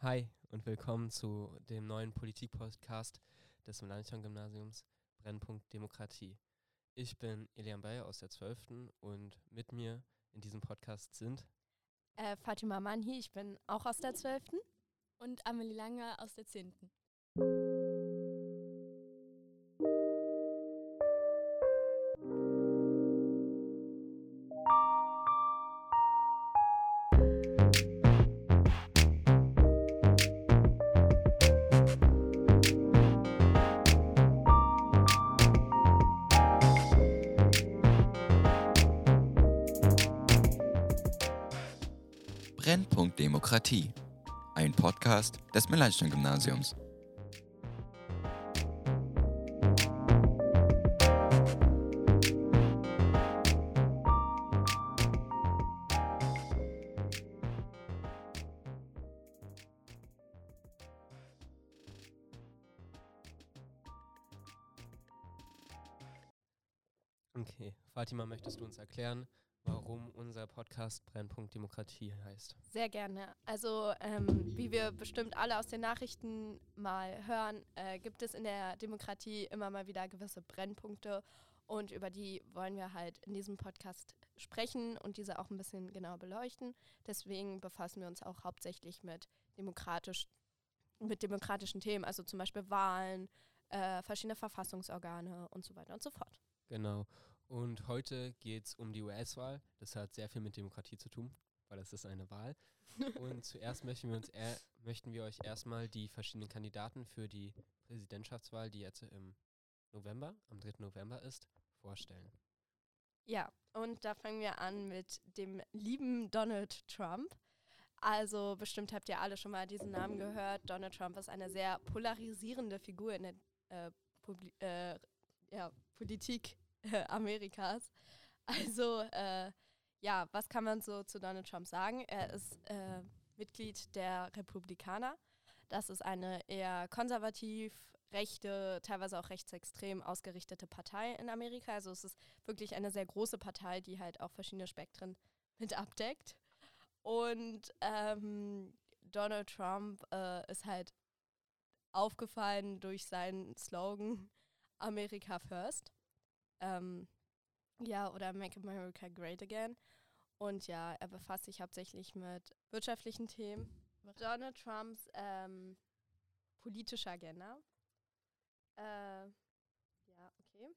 Hi und willkommen zu dem neuen Politik-Podcast des Melanchthon-Gymnasiums Brennpunkt Demokratie. Ich bin Elian Bayer aus der 12. und mit mir in diesem Podcast sind Äh, Fatima Manhi, ich bin auch aus der 12. und Amelie Lange aus der 10. Demokratie, ein Podcast des Melanchthon-Gymnasiums. Okay, Fatima, möchtest du uns erklären, warum unser Podcast Brennpunkt Demokratie heißt? Sehr gerne. Also, ähm, wie wir bestimmt alle aus den Nachrichten mal hören, äh, gibt es in der Demokratie immer mal wieder gewisse Brennpunkte und über die wollen wir halt in diesem Podcast sprechen und diese auch ein bisschen genauer beleuchten. Deswegen befassen wir uns auch hauptsächlich mit demokratisch mit demokratischen Themen, also zum Beispiel Wahlen, äh, verschiedene Verfassungsorgane und so weiter und so fort. Genau. Und heute geht es um die US-Wahl. Das hat sehr viel mit Demokratie zu tun, weil es ist eine Wahl. Und zuerst möchten wir, uns er, möchten wir euch erstmal die verschiedenen Kandidaten für die Präsidentschaftswahl, die jetzt im November, am 3. November ist, vorstellen. Ja, und da fangen wir an mit dem lieben Donald Trump. Also bestimmt habt ihr alle schon mal diesen Namen gehört. Donald Trump ist eine sehr polarisierende Figur in der äh, äh, ja, Politik äh, Amerikas. Also äh, ja, was kann man so zu Donald Trump sagen? Er ist äh, Mitglied der Republikaner. Das ist eine eher konservativ, rechte, teilweise auch rechtsextrem ausgerichtete Partei in Amerika. Also es ist wirklich eine sehr große Partei, die halt auch verschiedene Spektren mit abdeckt. Und ähm, Donald Trump äh, ist halt aufgefallen durch seinen Slogan America First. Ähm, ja, oder Make America Great Again. Und ja, er befasst sich hauptsächlich mit wirtschaftlichen Themen. Donald Trumps ähm, politische Agenda. Äh, ja, okay.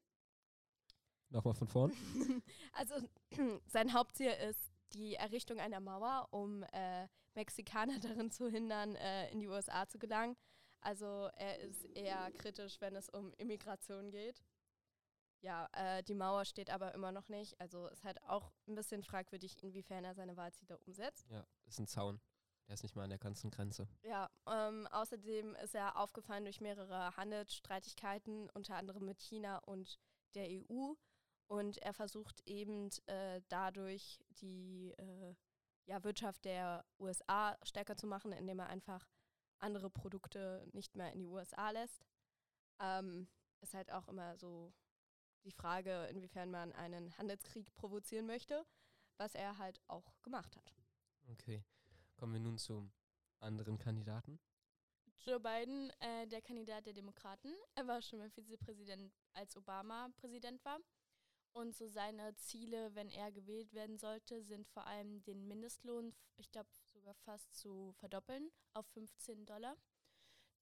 Nochmal von vorn. also sein Hauptziel ist die Errichtung einer Mauer, um äh, Mexikaner darin zu hindern, äh, in die USA zu gelangen. Also er ist eher kritisch, wenn es um Immigration geht. Ja, äh, die Mauer steht aber immer noch nicht. Also ist halt auch ein bisschen fragwürdig, inwiefern er seine Wahlziele umsetzt. Ja, ist ein Zaun. Der ist nicht mal an der ganzen Grenze. Ja, ähm, außerdem ist er aufgefallen durch mehrere Handelsstreitigkeiten, unter anderem mit China und der EU. Und er versucht eben äh, dadurch die äh, ja, Wirtschaft der USA stärker zu machen, indem er einfach andere Produkte nicht mehr in die USA lässt. Ähm, ist halt auch immer so die Frage, inwiefern man einen Handelskrieg provozieren möchte, was er halt auch gemacht hat. Okay, kommen wir nun zum anderen Kandidaten. Joe Biden, äh, der Kandidat der Demokraten. Er war schon mal Vizepräsident, als Obama Präsident war. Und so seine Ziele, wenn er gewählt werden sollte, sind vor allem den Mindestlohn, ich glaube sogar fast zu verdoppeln auf 15 Dollar.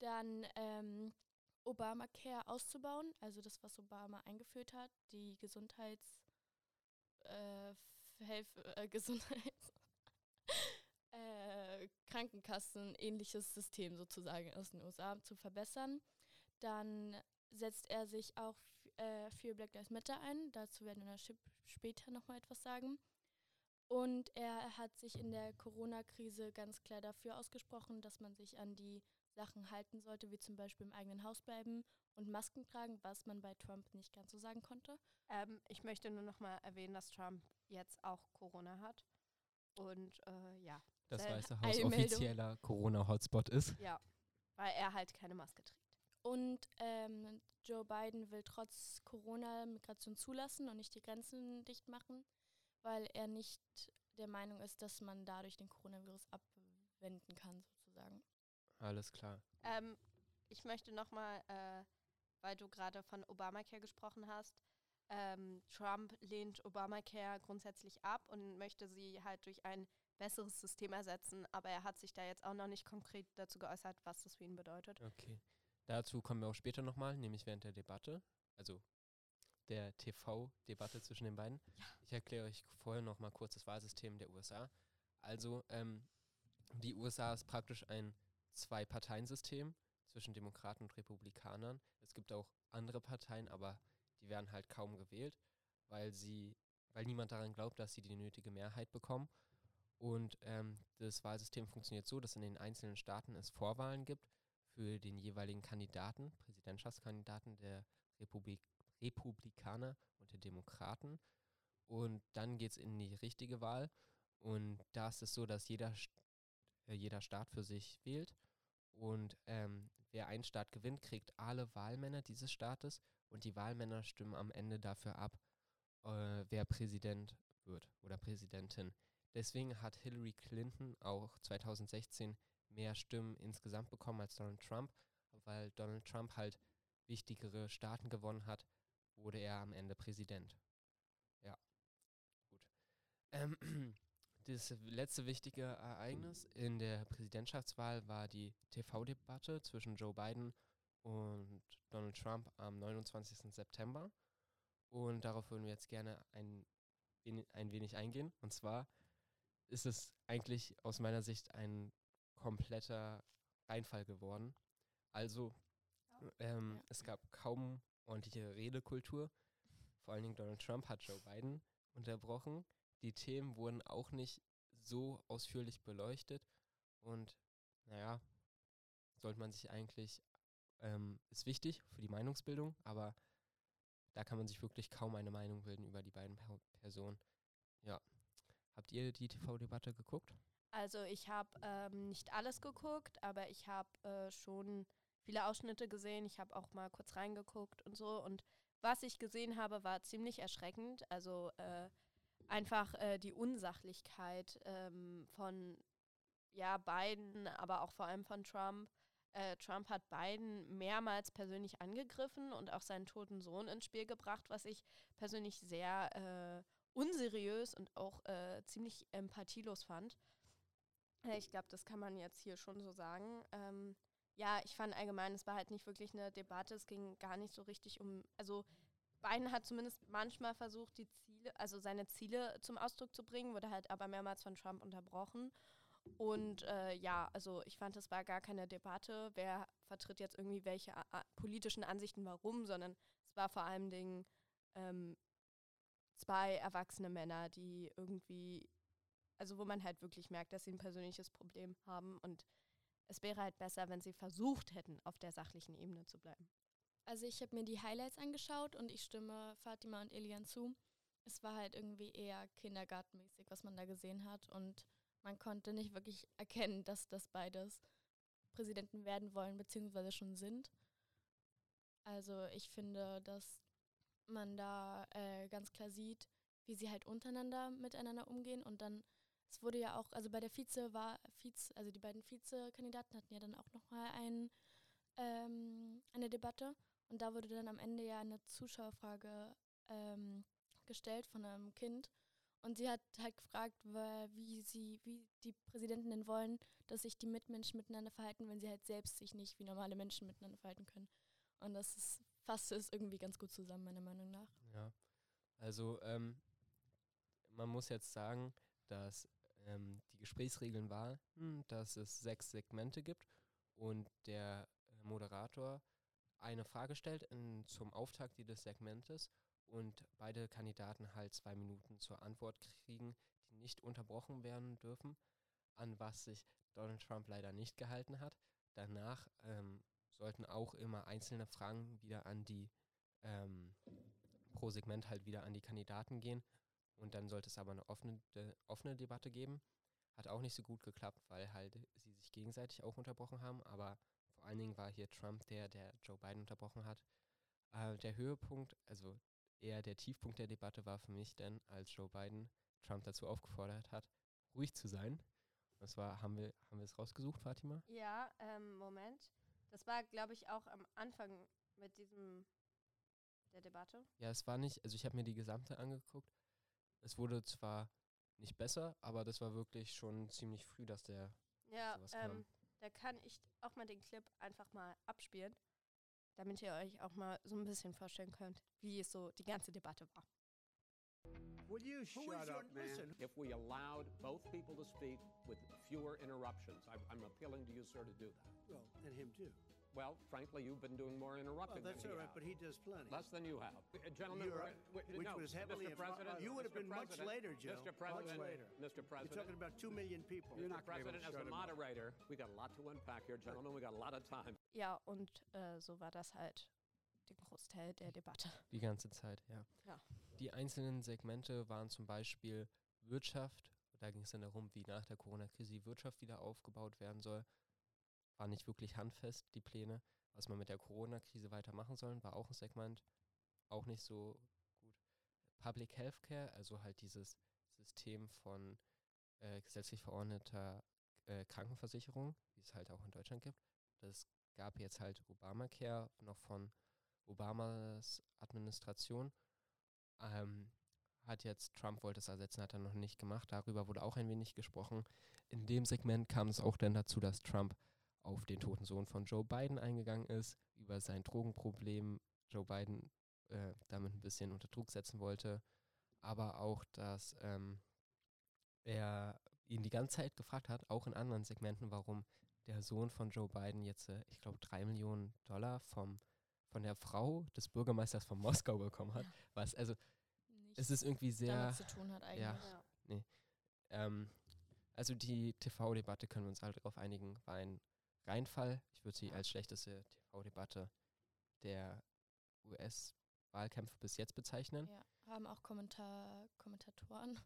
Dann ähm, Obamacare auszubauen, also das, was Obama eingeführt hat, die Gesundheits, äh, äh, Gesundheits, äh, Krankenkassen, ähnliches System sozusagen aus den USA zu verbessern. Dann setzt er sich auch äh, für Black Lives Matter ein. Dazu werden wir später nochmal etwas sagen. Und er hat sich in der Corona-Krise ganz klar dafür ausgesprochen, dass man sich an die Sachen halten sollte, wie zum Beispiel im eigenen Haus bleiben und Masken tragen, was man bei Trump nicht ganz so sagen konnte. Ähm, ich möchte nur noch mal erwähnen, dass Trump jetzt auch Corona hat. Und äh, ja. Das Weiße Haus Eilmeldung- offizieller Corona-Hotspot ist. Ja, weil er halt keine Maske trägt. Und ähm, Joe Biden will trotz Corona Migration zulassen und nicht die Grenzen dicht machen, weil er nicht der Meinung ist, dass man dadurch den Coronavirus abwenden kann, sozusagen. Alles klar. Ähm, ich möchte nochmal, äh, weil du gerade von Obamacare gesprochen hast, ähm, Trump lehnt Obamacare grundsätzlich ab und möchte sie halt durch ein besseres System ersetzen, aber er hat sich da jetzt auch noch nicht konkret dazu geäußert, was das für ihn bedeutet. Okay. Dazu kommen wir auch später nochmal, nämlich während der Debatte, also der TV-Debatte zwischen den beiden. Ich erkläre euch vorher nochmal kurz das Wahlsystem der USA. Also, ähm, die USA ist praktisch ein Zwei-Parteien-System zwischen Demokraten und Republikanern. Es gibt auch andere Parteien, aber die werden halt kaum gewählt, weil sie, weil niemand daran glaubt, dass sie die nötige Mehrheit bekommen. Und ähm, das Wahlsystem funktioniert so, dass in den einzelnen Staaten es Vorwahlen gibt für den jeweiligen Kandidaten, Präsidentschaftskandidaten der Republik Republikaner und der Demokraten. Und dann geht es in die richtige Wahl. Und da ist es so, dass jeder, äh, jeder Staat für sich wählt. Und ähm, wer einen Staat gewinnt, kriegt alle Wahlmänner dieses Staates. Und die Wahlmänner stimmen am Ende dafür ab, äh, wer Präsident wird oder Präsidentin. Deswegen hat Hillary Clinton auch 2016 mehr Stimmen insgesamt bekommen als Donald Trump, weil Donald Trump halt wichtigere Staaten gewonnen hat, wurde er am Ende Präsident. Ja, gut. Ähm, das letzte wichtige Ereignis in der Präsidentschaftswahl war die TV-Debatte zwischen Joe Biden und Donald Trump am 29. September. Und darauf würden wir jetzt gerne ein, ein wenig eingehen. Und zwar ist es eigentlich aus meiner Sicht ein kompletter Reinfall geworden. Also ähm, ja. es gab kaum ordentliche Redekultur. Vor allen Dingen Donald Trump hat Joe Biden unterbrochen. Die Themen wurden auch nicht so ausführlich beleuchtet. Und naja, sollte man sich eigentlich, ähm, ist wichtig für die Meinungsbildung, aber da kann man sich wirklich kaum eine Meinung bilden über die beiden per Personen. Ja. Habt ihr die TV-Debatte geguckt? Also ich habe ähm, nicht alles geguckt, aber ich habe äh, schon viele Ausschnitte gesehen. Ich habe auch mal kurz reingeguckt und so. Und was ich gesehen habe, war ziemlich erschreckend. Also äh, einfach äh, die Unsachlichkeit ähm, von ja, Biden, aber auch vor allem von Trump. Äh, Trump hat Biden mehrmals persönlich angegriffen und auch seinen toten Sohn ins Spiel gebracht, was ich persönlich sehr äh, unseriös und auch äh, ziemlich empathielos fand. Ich glaube, das kann man jetzt hier schon so sagen. Ähm, ja, ich fand allgemein, es war halt nicht wirklich eine Debatte. Es ging gar nicht so richtig um, also Biden hat zumindest manchmal versucht, die Ziele, also seine Ziele zum Ausdruck zu bringen, wurde halt aber mehrmals von Trump unterbrochen. Und äh, ja, also ich fand, es war gar keine Debatte, wer vertritt jetzt irgendwie welche politischen Ansichten warum, sondern es war vor allem Dingen ähm, zwei erwachsene Männer, die irgendwie, also wo man halt wirklich merkt, dass sie ein persönliches Problem haben und es wäre halt besser, wenn sie versucht hätten, auf der sachlichen Ebene zu bleiben. Also ich habe mir die Highlights angeschaut und ich stimme Fatima und Elian zu. Es war halt irgendwie eher kindergartenmäßig, was man da gesehen hat und man konnte nicht wirklich erkennen, dass das beides Präsidenten werden wollen bzw. schon sind. Also ich finde, dass man da äh, ganz klar sieht, wie sie halt untereinander miteinander umgehen und dann es wurde ja auch, also bei der Vize war, Vize, also die beiden Vizekandidaten hatten ja dann auch nochmal ein, ähm, eine Debatte und da wurde dann am Ende ja eine Zuschauerfrage ähm, gestellt von einem Kind und sie hat halt gefragt, wie sie, wie die Präsidenten denn wollen, dass sich die Mitmenschen miteinander verhalten, wenn sie halt selbst sich nicht wie normale Menschen miteinander verhalten können. Und das ist, fasst es irgendwie ganz gut zusammen, meiner Meinung nach. Ja, also ähm, man muss jetzt sagen, dass ähm, die Gesprächsregeln waren, dass es sechs Segmente gibt und der äh, Moderator eine Frage stellt in, zum Auftakt dieses Segmentes und beide Kandidaten halt zwei Minuten zur Antwort kriegen, die nicht unterbrochen werden dürfen, an was sich Donald Trump leider nicht gehalten hat. Danach ähm, sollten auch immer einzelne Fragen wieder an die ähm, pro Segment halt wieder an die Kandidaten gehen und dann sollte es aber eine offene, de, offene Debatte geben. Hat auch nicht so gut geklappt, weil halt sie sich gegenseitig auch unterbrochen haben. Aber allen Dingen war hier Trump der, der Joe Biden unterbrochen hat. Äh, der Höhepunkt, also eher der Tiefpunkt der Debatte war für mich dann, als Joe Biden Trump dazu aufgefordert hat, ruhig zu sein Das war, haben wir, haben wir es rausgesucht, Fatima? Ja, ähm, Moment. Das war, glaube ich, auch am Anfang mit diesem der Debatte. Ja, es war nicht, also ich habe mir die gesamte angeguckt. Es wurde zwar nicht besser, aber das war wirklich schon ziemlich früh, dass der Ja, ähm, da kann ich auch mal den Clip einfach mal abspielen, damit ihr euch auch mal so ein bisschen vorstellen könnt, wie es so die ganze Debatte war. Will you shut Who is your- up, man? listen. If we allowed both people to speak with fewer interruptions, I'm, I'm appealing to you, sir, to do that. Well, and him too. Well, frankly, you've been doing more Well, interrupting that's than all right, has. but he does plenty. Less than you have. Uh, Gentlemen, You're we- which no, was heavily Mr. President, You would have Mr. been much later, Joe. Mr. Much President, later. Mr. You're President, talking about two million people. Mr. President, as the moderator, we got a lot to unpack here, gentlemen. We got a lot of time. Ja, und äh, so war das halt den Großteil der Debatte. die ganze Zeit, ja. Ja. Die einzelnen Segmente waren zum Beispiel Wirtschaft. Da ging es dann darum, wie nach der Corona-Krise die Wirtschaft wieder aufgebaut werden soll. War nicht wirklich handfest, die Pläne. Was man mit der Corona-Krise weitermachen soll, war auch ein Segment. Auch nicht so gut. Public Healthcare, also halt dieses System von äh, gesetzlich verordneter äh, Krankenversicherung, wie es halt auch in Deutschland gibt. Das gab jetzt halt Obamacare noch von Obamas Administration. Ähm, hat jetzt, Trump wollte es ersetzen, hat er noch nicht gemacht. Darüber wurde auch ein wenig gesprochen. In dem Segment kam es auch dann dazu, dass Trump auf den toten Sohn von Joe Biden eingegangen ist, über sein Drogenproblem Joe Biden äh, damit ein bisschen unter Druck setzen wollte, aber auch, dass ähm, er ihn die ganze Zeit gefragt hat, auch in anderen Segmenten, warum der Sohn von Joe Biden jetzt, äh, ich glaube, drei Millionen Dollar vom, von der Frau des Bürgermeisters von Moskau bekommen hat. Was, also, es ist irgendwie sehr. damit zu tun hat eigentlich. Ja. Ähm, also die TV-Debatte können wir uns alle darauf einigen, war ein Reinfall. Ich würde sie als schlechteste TV-Debatte der US-Wahlkämpfe bis jetzt bezeichnen. Ja, haben auch Kommentar Kommentatoren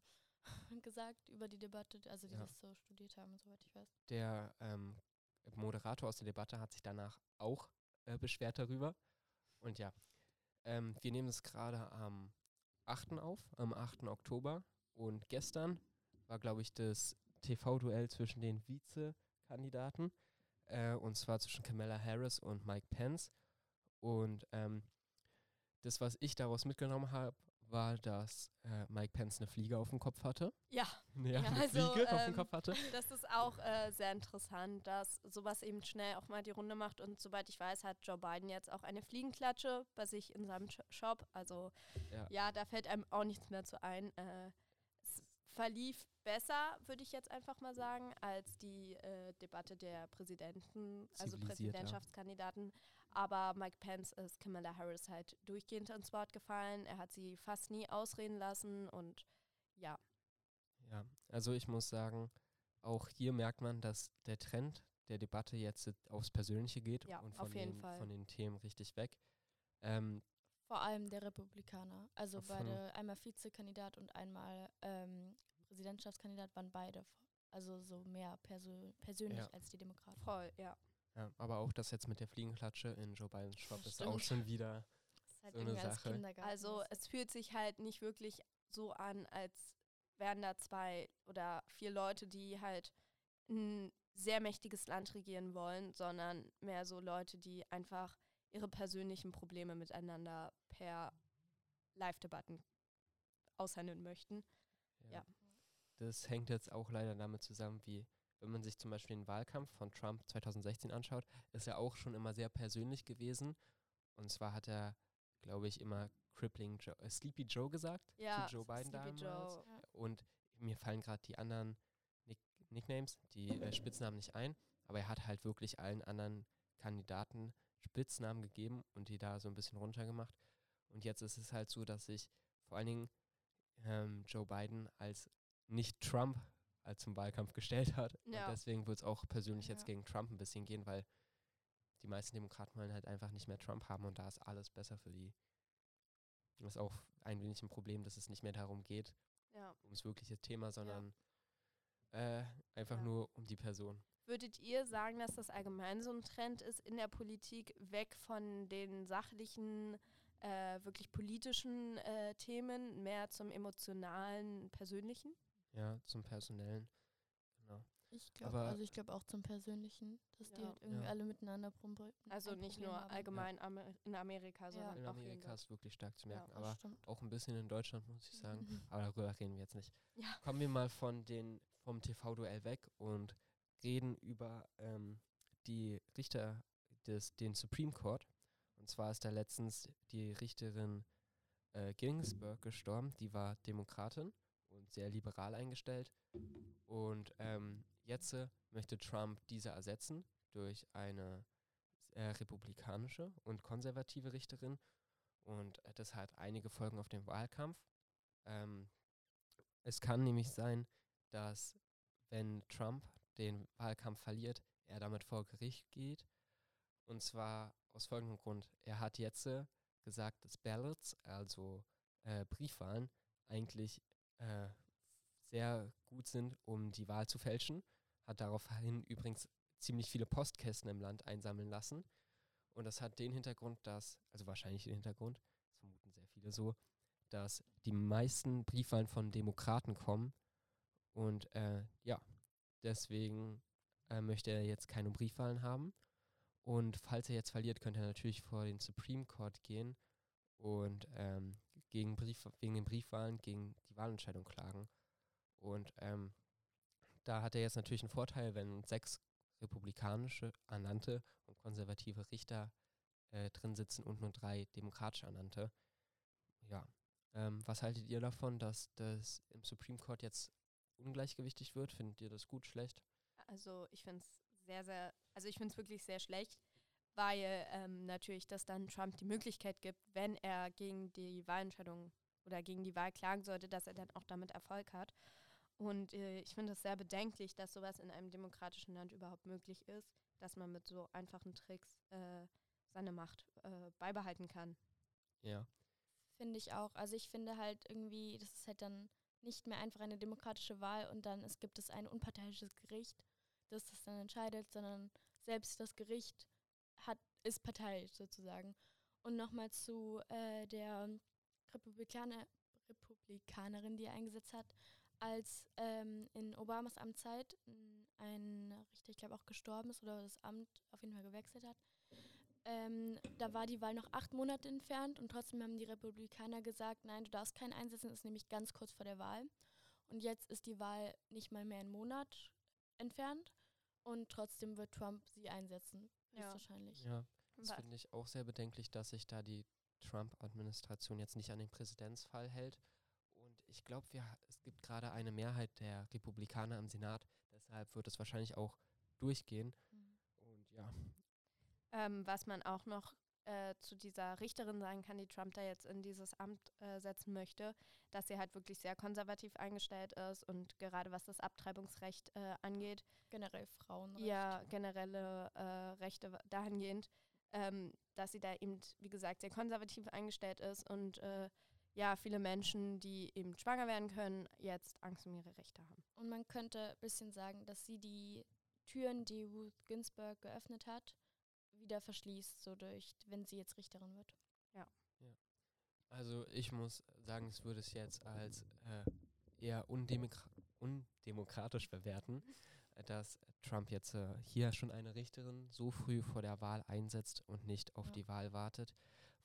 gesagt über die Debatte, also die Ja. das so studiert haben, soweit ich weiß. Der ähm, Moderator aus der Debatte hat sich danach auch äh, beschwert darüber. Und ja, ähm, wir nehmen es gerade am 8. auf, am 8. Oktober. Und gestern war, glaube ich, das TV-Duell zwischen den Vizekandidaten. Äh, und zwar zwischen Kamala Harris und Mike Pence. Und ähm, das, was ich daraus mitgenommen habe, war, dass äh, Mike Pence eine Fliege auf dem Kopf hatte. Ja, Ja, Ja, eine also, Fliege auf dem ähm, Kopf hatte. das ist auch äh, sehr interessant, dass sowas eben schnell auch mal die Runde macht. Und soweit ich weiß, hat Joe Biden jetzt auch eine Fliegenklatsche bei sich in seinem Sh- Shop. Also Ja. ja, da fällt einem auch nichts mehr zu ein. Äh, verlief besser, würde ich jetzt einfach mal sagen, als die äh, Debatte der Präsidenten, also. Präsidentschaftskandidaten. Aber Mike Pence ist Kamala Harris halt durchgehend ins Wort gefallen. Er hat sie fast nie ausreden lassen und ja, Ja, also ich muss sagen, auch hier merkt man, dass der Trend der Debatte jetzt aufs Persönliche geht Ja, und von, auf jeden den, Fall. von den Themen richtig weg. Ähm, Vor allem der Republikaner. Also Von- beide, einmal Vizekandidat und einmal ähm, Präsidentschaftskandidat waren beide. Also so mehr persö persönlich Ja. als die Demokraten. voll, ja. ja, aber auch das jetzt mit der Fliegenklatsche in Joe Bidens Shop Das ist auch schon wieder. Das ist halt So eine irgendwie als Sache. Kindergarten. Also es fühlt sich halt nicht wirklich so an, als wären da zwei oder vier Leute, die halt ein sehr mächtiges Land regieren wollen, sondern mehr so Leute, die einfach ihre persönlichen Probleme miteinander per Live-Debatten aushandeln möchten. Ja. Das hängt jetzt auch leider damit zusammen, wie wenn man sich zum Beispiel den Wahlkampf von Trump 2016 anschaut, ist er auch schon immer sehr persönlich gewesen. Und zwar hat er, glaube ich, immer Crippling Joe, äh, Sleepy Joe gesagt Ja, zu Joe Biden Sleepy damals. Joe. Ja. Und mir fallen gerade die anderen Nick Nicknames, die äh, Spitznamen nicht ein, aber er hat halt wirklich allen anderen Kandidaten Spitznamen gegeben und die da so ein bisschen runtergemacht. Und jetzt ist es halt so, dass sich vor allen Dingen ähm, Joe Biden als nicht Trump als zum Wahlkampf gestellt hat. Ja. Und deswegen wird es auch persönlich jetzt Ja. gegen Trump ein bisschen gehen, weil die meisten Demokraten wollen halt einfach nicht mehr Trump haben und da ist alles besser für die. Das ist auch ein wenig ein Problem, dass es nicht mehr darum geht, Ja. ums wirkliche Thema, sondern äh, einfach nur um die Person. Würdet ihr sagen, dass das allgemein so ein Trend ist in der Politik, weg von den sachlichen, äh, wirklich politischen äh, Themen, mehr zum emotionalen, persönlichen? Ja, zum Personellen. Genau. Ich glaube, also ich glaube auch zum Persönlichen, dass die Ja. halt irgendwie Ja. alle miteinander Proble Also nicht Problem nur haben. allgemein Amer in Amerika, sondern In auch hier in Amerika ist wirklich stark zu Ja, merken, aber stimmt. auch ein bisschen in Deutschland, muss ich sagen. Aber darüber reden wir jetzt nicht. Ja. Kommen wir mal von den, vom TV-Duell weg und reden über ähm, die Richter des, den Supreme Court. Und zwar ist da letztens die Richterin äh, Ginsburg gestorben. Die war Demokratin und sehr liberal eingestellt. Und ähm, jetzt äh, möchte Trump diese ersetzen durch eine äh, republikanische und konservative Richterin. Und äh, das hat einige Folgen auf den Wahlkampf. Ähm, es kann nämlich sein, dass wenn Trump den Wahlkampf verliert, er damit vor Gericht geht. Und zwar aus folgendem Grund. Er hat jetzt äh, gesagt, dass Ballots, also äh, Briefwahlen, eigentlich äh, sehr gut sind, um die Wahl zu fälschen. Hat daraufhin übrigens ziemlich viele Postkästen im Land einsammeln lassen. Und das hat den Hintergrund, dass, also wahrscheinlich den Hintergrund, das vermuten sehr viele so, dass die meisten Briefwahlen von Demokraten kommen. Und äh, ja, deswegen äh, möchte er jetzt keine Briefwahlen haben. Und falls er jetzt verliert, könnte er natürlich vor den Supreme Court gehen und ähm, gegen Brief, wegen den Briefwahlen gegen die Wahlentscheidung klagen. Und ähm, da hat er jetzt natürlich einen Vorteil, wenn sechs republikanische ernannte und konservative Richter äh, drin sitzen und nur drei demokratische ernannte. Ja. Ähm, was haltet ihr davon, dass das im Supreme Court jetzt ungleichgewichtig wird? Findet ihr das gut, schlecht? Also ich finde es sehr, sehr, also ich finde es wirklich sehr schlecht, weil ähm, natürlich das dann Trump die Möglichkeit gibt, wenn er gegen die Wahlentscheidung oder gegen die Wahl klagen sollte, dass er dann auch damit Erfolg hat. Und äh, ich finde es sehr bedenklich, dass sowas in einem demokratischen Land überhaupt möglich ist, dass man mit so einfachen Tricks äh, seine Macht äh, beibehalten kann. Ja. Finde ich auch. Also ich finde halt irgendwie, das ist halt dann nicht mehr einfach eine demokratische Wahl und dann es gibt es ein unparteiisches Gericht, das das dann entscheidet, sondern selbst das Gericht hat, ist parteiisch sozusagen. Und nochmal zu äh, der Republikaner, Republikanerin, die er eingesetzt hat, als ähm, in Obamas Amtszeit ein Richter, ich glaube auch gestorben ist oder das Amt auf jeden Fall gewechselt hat, ähm, da war die Wahl noch acht Monate entfernt und trotzdem haben die Republikaner gesagt, nein, du darfst keinen einsetzen, das ist nämlich ganz kurz vor der Wahl. Und jetzt ist die Wahl nicht mal mehr einen Monat entfernt und trotzdem wird Trump sie einsetzen, Ja. höchstwahrscheinlich. Ja. Das finde ich auch sehr bedenklich, dass sich da die Trump-Administration jetzt nicht an den Präzedenzfall hält. Und ich glaube, es gibt gerade eine Mehrheit der Republikaner im Senat. Deshalb wird es wahrscheinlich auch durchgehen. Mhm. Und ja, Ähm, was man auch noch äh, zu dieser Richterin sagen kann, die Trump da jetzt in dieses Amt äh, setzen möchte, dass sie halt wirklich sehr konservativ eingestellt ist und gerade was das Abtreibungsrecht äh, angeht, Generell Frauenrecht. ja generelle äh, Rechte dahingehend, ähm, dass sie da eben, wie gesagt, sehr konservativ eingestellt ist und äh, ja, viele Menschen, die eben schwanger werden können, jetzt Angst um ihre Rechte haben. Und man könnte ein bisschen sagen, dass sie die Türen, die Ruth Ginsburg geöffnet hat, wieder verschließt, so durch, wenn sie jetzt Richterin wird. also ich muss sagen, ich würde es jetzt als äh, eher undemokra undemokratisch bewerten, dass Trump jetzt äh, hier schon eine Richterin so früh vor der Wahl einsetzt und nicht auf Ja. die Wahl wartet.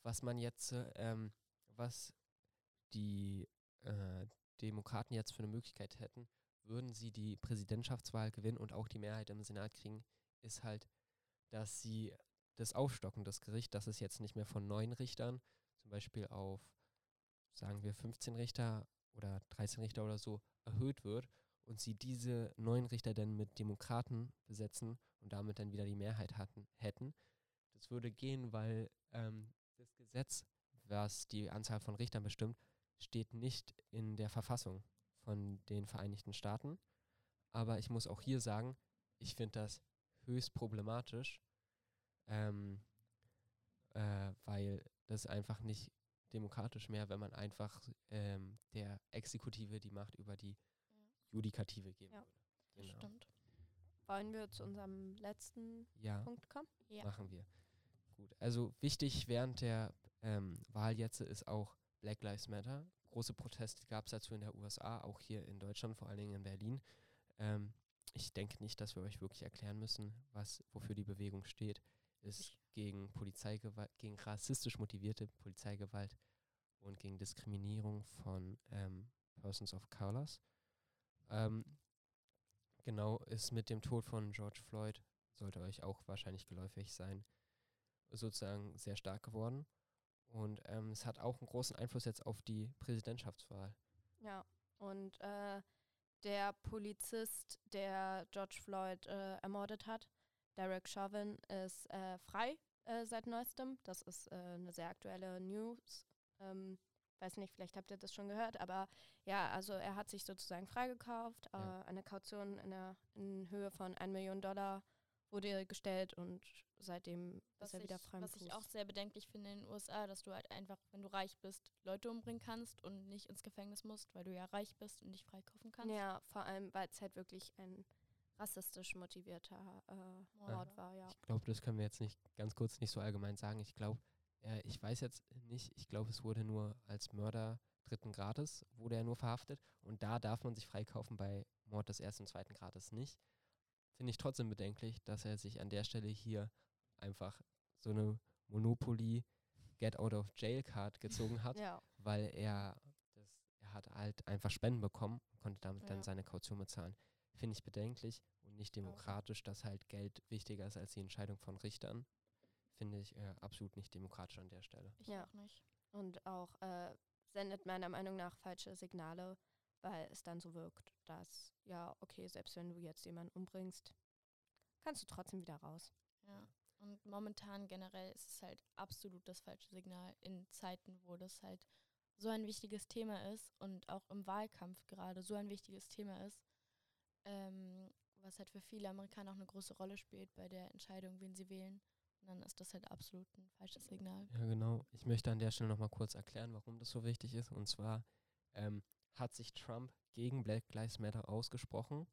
Was man jetzt, äh, ähm, was die äh, Demokraten jetzt für eine Möglichkeit hätten, würden sie die Präsidentschaftswahl gewinnen und auch die Mehrheit im Senat kriegen, ist halt, dass sie das Aufstocken des Gerichts, dass es jetzt nicht mehr von neun Richtern zum Beispiel auf, sagen wir, 15 Richter oder 13 Richter oder so erhöht wird und sie diese neun Richter dann mit Demokraten besetzen und damit dann wieder die Mehrheit hatten, hätten. Das würde gehen, weil ähm, das Gesetz, was die Anzahl von Richtern bestimmt, steht nicht in der Verfassung von den Vereinigten Staaten. Aber ich muss auch hier sagen, ich finde das höchst problematisch, ähm, äh, weil das einfach nicht demokratisch mehr, wenn man einfach ähm, der Exekutive die Macht über die Judikative geben Ja. würde. Das Genau. stimmt. Wollen wir zu unserem letzten Ja, Punkt kommen? Ja. machen wir. Gut, also wichtig während der ähm, Wahl jetzt ist auch Black Lives Matter. Große Proteste gab es dazu in der USA, auch hier in Deutschland, vor allen Dingen in Berlin. Ähm, ich denke nicht, dass wir euch wirklich erklären müssen, was, wofür die Bewegung steht. Ist gegen Polizeigewalt, gegen rassistisch motivierte Polizeigewalt und gegen Diskriminierung von ähm, Persons of Colors. Ähm, genau, ist mit dem Tod von George Floyd, sollte euch auch wahrscheinlich geläufig sein, sozusagen sehr stark geworden. Und ähm, es hat auch einen großen Einfluss jetzt auf die Präsidentschaftswahl. Ja, und äh, der Polizist, der George Floyd äh, ermordet hat, Derek Chauvin, ist äh, frei äh, seit neuestem. Das ist äh, eine sehr aktuelle News. Ähm, weiß nicht, vielleicht habt ihr das schon gehört, aber ja, also er hat sich sozusagen freigekauft. Ja. Äh, eine Kaution in, der, in Höhe von 1 Million Dollar wurde gestellt und seitdem Was ist er ich, wieder frei was ich auch sehr bedenklich finde in den USA, dass du halt einfach, wenn du reich bist, Leute umbringen kannst und nicht ins Gefängnis musst, weil du ja reich bist und dich freikaufen kannst. Ja, vor allem, weil es halt wirklich ein rassistisch motivierter äh, Mord Mord war, ja. Ich glaube, das können wir jetzt nicht ganz kurz nicht so allgemein sagen. Ich glaube, äh, ich weiß jetzt nicht, ich glaube, es wurde nur als Mörder dritten Grades, wurde er nur verhaftet. Und da darf man sich freikaufen, bei Mord des ersten und zweiten Grades nicht. Finde ich trotzdem bedenklich, dass er sich an der Stelle hier einfach so eine Monopoly Get Out of Jail Card gezogen hat, Ja, weil er das, er hat halt einfach Spenden bekommen, konnte damit Ja. dann seine Kaution bezahlen. Finde ich bedenklich und nicht demokratisch, dass halt Geld wichtiger ist als die Entscheidung von Richtern. Finde ich äh, absolut nicht demokratisch an der Stelle. Ich Ja. auch nicht. und auch äh, sendet meiner Meinung nach falsche Signale, weil es dann so wirkt, dass, ja, okay, selbst wenn du jetzt jemanden umbringst, kannst du trotzdem wieder raus. Ja. Und momentan generell ist es halt absolut das falsche Signal in Zeiten, wo das halt so ein wichtiges Thema ist und auch im Wahlkampf gerade so ein wichtiges Thema ist, ähm, was halt für viele Amerikaner auch eine große Rolle spielt bei der Entscheidung, wen sie wählen. Und dann ist das halt absolut ein falsches Signal. Ja, genau. Ich möchte an der Stelle nochmal kurz erklären, warum das so wichtig ist. Und zwar ähm, hat sich Trump gegen Black Lives Matter ausgesprochen,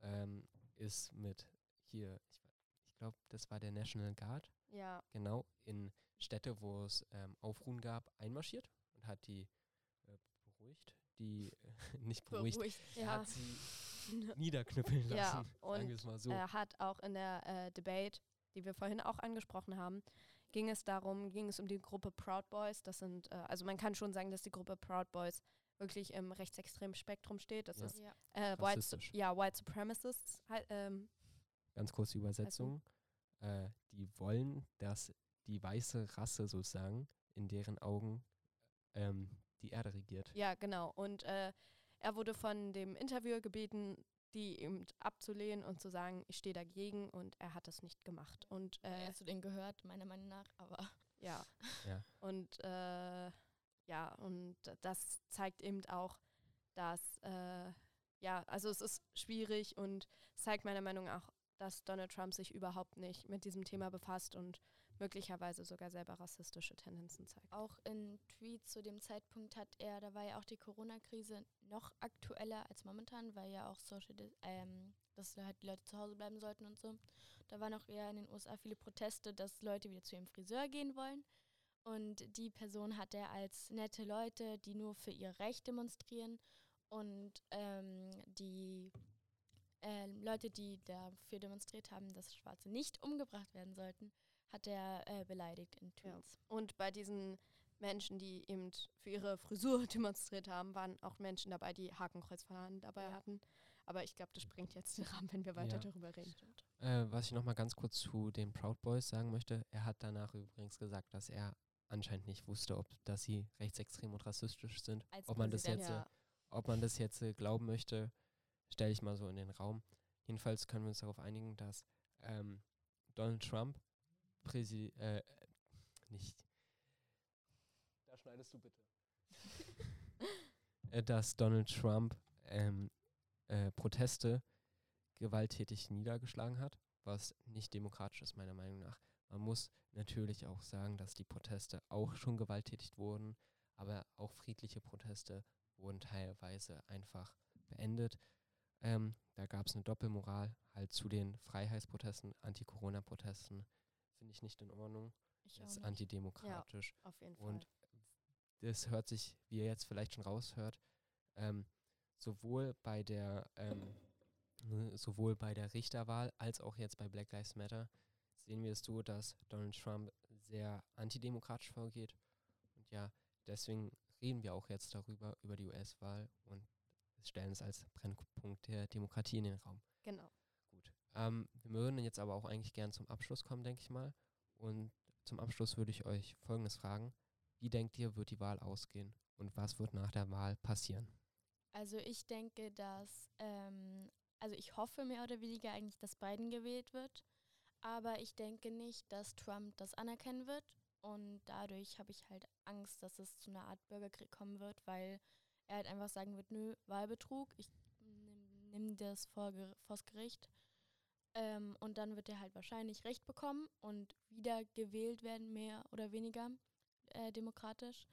ähm, ist mit hier, ich, ich glaube, das war der National Guard, Ja, genau, in Städte, wo es ähm, Aufruhen gab, einmarschiert und hat die äh, beruhigt, die äh, nicht beruhigt, er ja. hat sie niederknüppeln lassen, Ja, sagen und wir es mal so. Er hat auch in der äh, Debate, die wir vorhin auch angesprochen haben, ging es darum, ging es um die Gruppe Proud Boys. Das sind, äh, also man kann schon sagen, dass die Gruppe Proud Boys wirklich im rechtsextremen Spektrum steht. Das Ja. ist Ja. äh, White, Su- ja, White Supremacists. hei- Ähm, Ganz kurz die Übersetzung. Äh, die wollen, dass die weiße Rasse sozusagen in deren Augen ähm, die Erde regiert. ja, genau. Und äh, er wurde von dem Interviewer gebeten, die eben abzulehnen und zu sagen, ich stehe dagegen und er hat das nicht gemacht. Und äh, Er zu denen gehört, meiner Meinung nach, aber Ja. Ja. Und äh, ja, und das zeigt eben auch, dass äh, ja, also es ist schwierig und zeigt meiner Meinung nach, dass Donald Trump sich überhaupt nicht mit diesem Thema befasst und möglicherweise sogar selber rassistische Tendenzen zeigt. auch in Tweets zu dem Zeitpunkt hat er, da war ja auch die Corona-Krise noch aktueller als momentan, weil ja auch Social, ähm, dass halt die Leute zu Hause bleiben sollten und so. Da waren auch eher in den USA viele Proteste, dass Leute wieder zu ihrem Friseur gehen wollen. Und die Person hat er als nette Leute, die nur für ihr Recht demonstrieren und ähm, die ähm, Leute, die dafür demonstriert haben, dass Schwarze nicht umgebracht werden sollten, hat er äh, beleidigt in Ja. Tweets. Und bei diesen Menschen, die eben für ihre Frisur demonstriert haben, waren auch Menschen dabei, die Hakenkreuzfahnen dabei Ja. hatten. Aber ich glaube, das sprengt jetzt den Rahmen, wenn wir weiter Ja. darüber reden. Äh, was ich nochmal ganz kurz zu den Proud Boys sagen möchte, er hat danach übrigens gesagt, dass er anscheinend nicht wusste, ob dass sie rechtsextrem und rassistisch sind. Als Ob man das jetzt, äh, Ja. ob man das jetzt äh, glauben möchte, stelle ich mal so in den Raum. Jedenfalls können wir uns darauf einigen, dass ähm, Donald Trump Präsi äh, nicht. Da schneidest du bitte. äh, dass Donald Trump ähm, äh, Proteste gewalttätig niedergeschlagen hat, was nicht demokratisch ist, meiner Meinung nach. Man muss natürlich auch sagen, dass die Proteste auch schon gewalttätig wurden, aber auch friedliche Proteste wurden teilweise einfach beendet. Ähm, da gab es eine Doppelmoral halt zu den Freiheitsprotesten, Anti-Corona-Protesten. Finde ich nicht in Ordnung. Ich Das ist nicht. antidemokratisch. Auf jeden Fall. Und das hört sich, wie ihr jetzt vielleicht schon raushört, ähm, sowohl bei der ähm, ne, sowohl bei der Richterwahl als auch jetzt bei Black Lives Matter sehen wir es so, dass Donald Trump sehr antidemokratisch vorgeht. Und ja, deswegen reden wir auch jetzt darüber, über die US-Wahl und stellen es als Brennpunkt der Demokratie in den Raum. Genau. Ähm, wir würden jetzt aber auch eigentlich gern zum Abschluss kommen, denke ich mal. Und zum Abschluss würde ich euch Folgendes fragen. Wie denkt ihr, wird die Wahl ausgehen? Und was wird nach der Wahl passieren? Also ich denke, dass, ähm, also ich hoffe mehr oder weniger eigentlich, dass Biden gewählt wird. Aber ich denke nicht, dass Trump das anerkennen wird. Und dadurch habe ich halt Angst, dass es zu einer Art Bürgerkrieg kommen wird, weil er halt einfach sagen wird, nö, Wahlbetrug, ich nimm, nimm das vor, vors Gericht. Ähm, und dann wird er halt wahrscheinlich Recht bekommen und wieder gewählt werden, mehr oder weniger äh, demokratisch.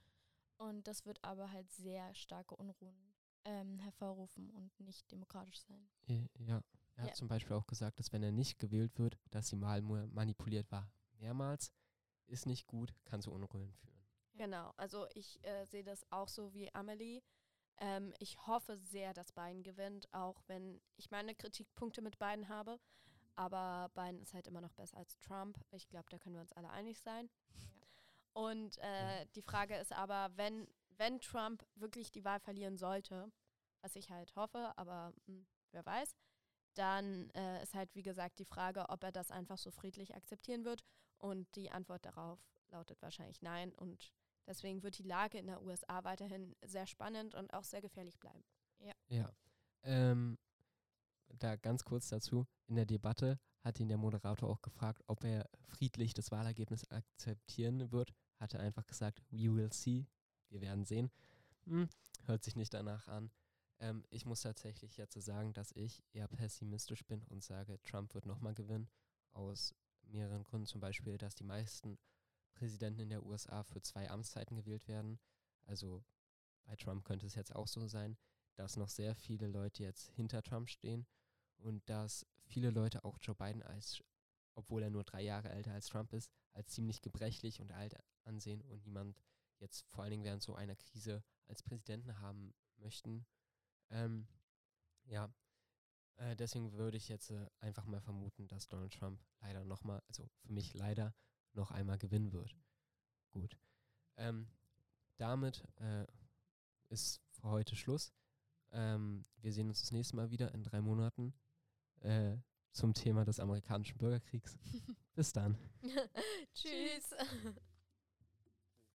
Und das wird aber halt sehr starke Unruhen ähm, hervorrufen und nicht demokratisch sein. Ja, er hat Ja. zum Beispiel auch gesagt, dass wenn er nicht gewählt wird, dass die Wahl nur manipuliert war. Mehrmals ist nicht gut, kann zu Unruhen führen. Genau, also ich äh, sehe das auch so wie Amelie. Ähm, ich hoffe sehr, dass Biden gewinnt, auch wenn ich meine Kritikpunkte mit Biden habe. Aber Biden ist halt immer noch besser als Trump. Ich glaube, da können wir uns alle einig sein. Und äh, die Frage ist aber, wenn, wenn Trump wirklich die Wahl verlieren sollte, was ich halt hoffe, aber hm, wer weiß, dann äh, ist halt, wie gesagt, die Frage, ob er das einfach so friedlich akzeptieren wird. Und die Antwort darauf lautet wahrscheinlich nein. Und deswegen wird die Lage in der USA weiterhin sehr spannend und auch sehr gefährlich bleiben. Ja. Ähm, da ganz kurz dazu, in der Debatte hat ihn der Moderator auch gefragt, ob er friedlich das Wahlergebnis akzeptieren wird. Hat er einfach gesagt, we will see, wir werden sehen. Hm, hört sich nicht danach an. Ähm, ich muss tatsächlich jetzt sagen, dass ich eher pessimistisch bin und sage, Trump wird nochmal gewinnen. Aus mehreren Gründen. Zum Beispiel, dass die meisten Präsidenten in der USA für zwei Amtszeiten gewählt werden. Also bei Trump könnte es jetzt auch so sein dass noch sehr viele Leute jetzt hinter Trump stehen und dass viele Leute auch Joe Biden als, obwohl er nur drei Jahre älter als Trump ist, als ziemlich gebrechlich und alt ansehen und niemand jetzt vor allen Dingen während so einer Krise als Präsidenten haben möchten. Ähm, ja, äh, deswegen würde ich jetzt äh, einfach mal vermuten, dass Donald Trump leider nochmal, also für mich leider noch einmal gewinnen wird. Gut. Ähm, damit äh, ist für heute Schluss. Ähm, wir sehen uns das nächste Mal wieder in drei Monaten äh, zum Thema des amerikanischen Bürgerkriegs. Bis dann. Tschüss.